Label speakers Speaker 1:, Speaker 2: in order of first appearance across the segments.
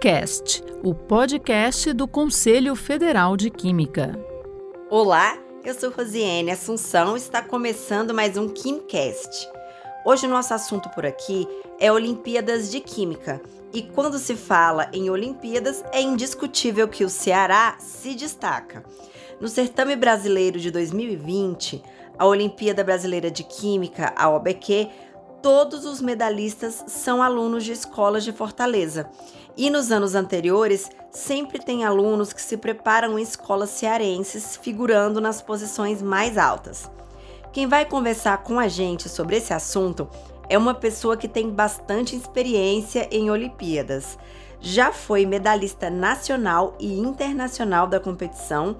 Speaker 1: KimCast, o podcast do Conselho Federal de Química.
Speaker 2: Olá, eu sou Rosiane Assunção e está começando mais um KimCast. Hoje o nosso assunto por aqui é Olimpíadas de Química. E quando se fala em Olimpíadas, é indiscutível que o Ceará se destaca. No certame brasileiro de 2020, a Olimpíada Brasileira de Química, a OBQ, todos os medalhistas são alunos de escolas de Fortaleza. E nos anos anteriores, sempre tem alunos que se preparam em escolas cearenses, figurando nas posições mais altas. Quem vai conversar com a gente sobre esse assunto é uma pessoa que tem bastante experiência em Olimpíadas. Já foi medalhista nacional e internacional da competição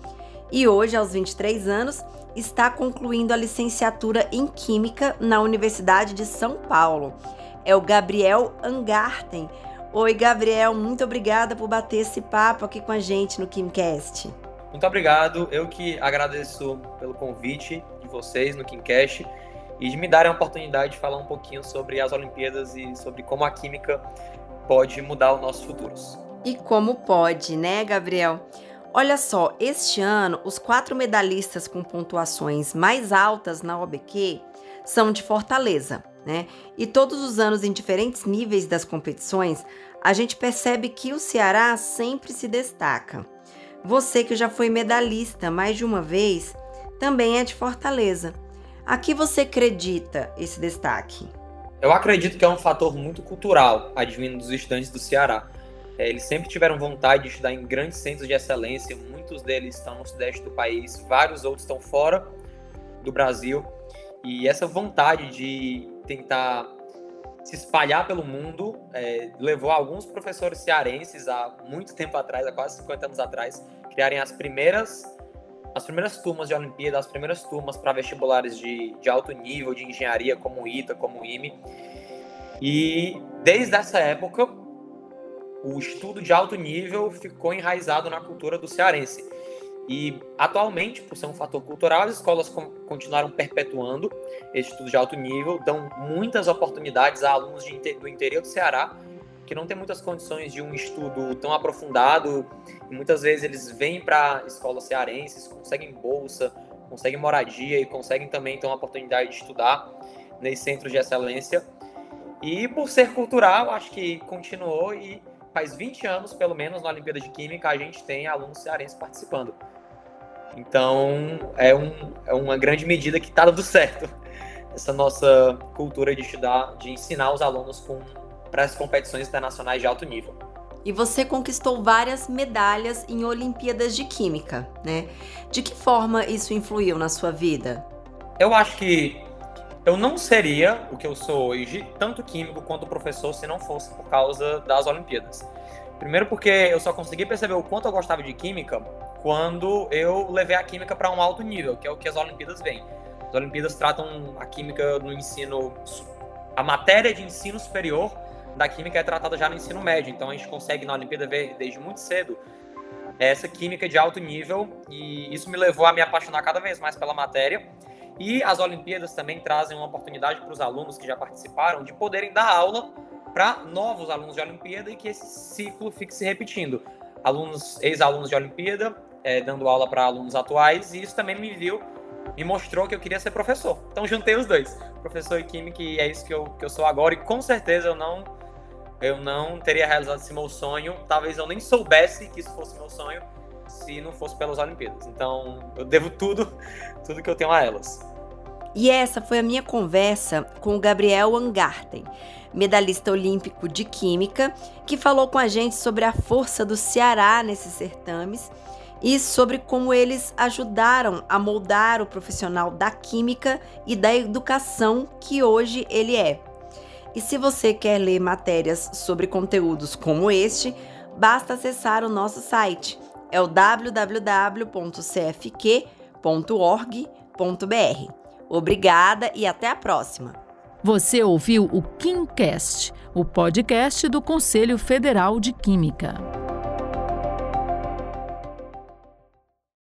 Speaker 2: e hoje, aos 23 anos, está concluindo a licenciatura em Química na Universidade de São Paulo. É o Gabriel Angarten. Oi, Gabriel, muito obrigada por bater esse papo aqui com a gente no KimCast.
Speaker 3: Muito obrigado, eu que agradeço pelo convite de vocês no KimCast e de me darem a oportunidade de falar um pouquinho sobre as Olimpíadas e sobre como a química pode mudar os nossos futuros.
Speaker 2: E como pode, né, Gabriel? Olha só, este ano, os quatro medalhistas com pontuações mais altas na OBQ são de Fortaleza, né? E todos os anos, em diferentes níveis das competições, a gente percebe que o Ceará sempre se destaca. Você que já foi medalhista mais de uma vez, também é de Fortaleza. A que você acredita esse destaque?
Speaker 3: Eu acredito que é um fator muito cultural advindo dos estudantes do Ceará. É, eles sempre tiveram vontade de estudar em grandes centros de excelência, muitos deles estão no sudeste do país, vários outros estão fora do Brasil. E essa vontade de tentar se espalhar pelo mundo é, levou alguns professores cearenses há muito tempo atrás, há quase 50 anos atrás, criarem as primeiras as primeiras turmas de Olimpíada, as primeiras turmas para vestibulares de, de alto nível, de engenharia, como o ITA, como o IME. E desde essa época, o estudo de alto nível ficou enraizado na cultura do cearense. E atualmente, por ser um fator cultural, as escolas continuaram perpetuando esse estudo de alto nível, dão muitas oportunidades a alunos de, do interior do Ceará que não tem muitas condições de um estudo tão aprofundado. E muitas vezes eles vêm para escolas cearenses, conseguem bolsa, conseguem moradia e conseguem também ter uma oportunidade de estudar nesses centros de excelência. E por ser cultural, acho que continuou e faz 20 anos, pelo menos, na Olimpíada de Química, a gente tem alunos cearenses participando. Então, é, um, é uma grande medida que está dando certo. Essa nossa cultura de estudar, de ensinar os alunos para as competições internacionais de alto nível.
Speaker 2: E você conquistou várias medalhas em Olimpíadas de Química, né? De que forma isso influiu na sua vida?
Speaker 3: Eu acho que eu não seria o que eu sou hoje, tanto químico quanto professor, se não fosse por causa das Olimpíadas. Primeiro porque eu só consegui perceber o quanto eu gostava de química quando eu levei a química para um alto nível, que é o que as Olimpíadas vêm. As Olimpíadas tratam a química no ensino, a matéria de ensino superior da química é tratada já no ensino médio, então a gente consegue na Olimpíada ver desde muito cedo essa química de alto nível e isso me levou a me apaixonar cada vez mais pela matéria e as Olimpíadas também trazem uma oportunidade para os alunos que já participaram de poderem dar aula para novos alunos de Olimpíada e que esse ciclo fique se repetindo. Alunos, ex-alunos de Olimpíada, é, dando aula para alunos atuais, e isso também me viu, me mostrou que eu queria ser professor. Então juntei os dois, professor e química, e é isso que eu, que eu sou agora, e com certeza eu não, eu não teria realizado esse meu sonho, talvez eu nem soubesse que isso fosse meu sonho, se não fosse pelas Olimpíadas. Então eu devo tudo, tudo que eu tenho a elas.
Speaker 2: E essa foi a minha conversa com o Gabriel Angarten, medalhista olímpico de Química, que falou com a gente sobre a força do Ceará nesses certames e sobre como eles ajudaram a moldar o profissional da Química e da educação que hoje ele é. E se você quer ler matérias sobre conteúdos como este, basta acessar o nosso site, é o www.cfq.org.br. Obrigada e até a próxima.
Speaker 1: Você ouviu o KimCast, o podcast do Conselho Federal de Química.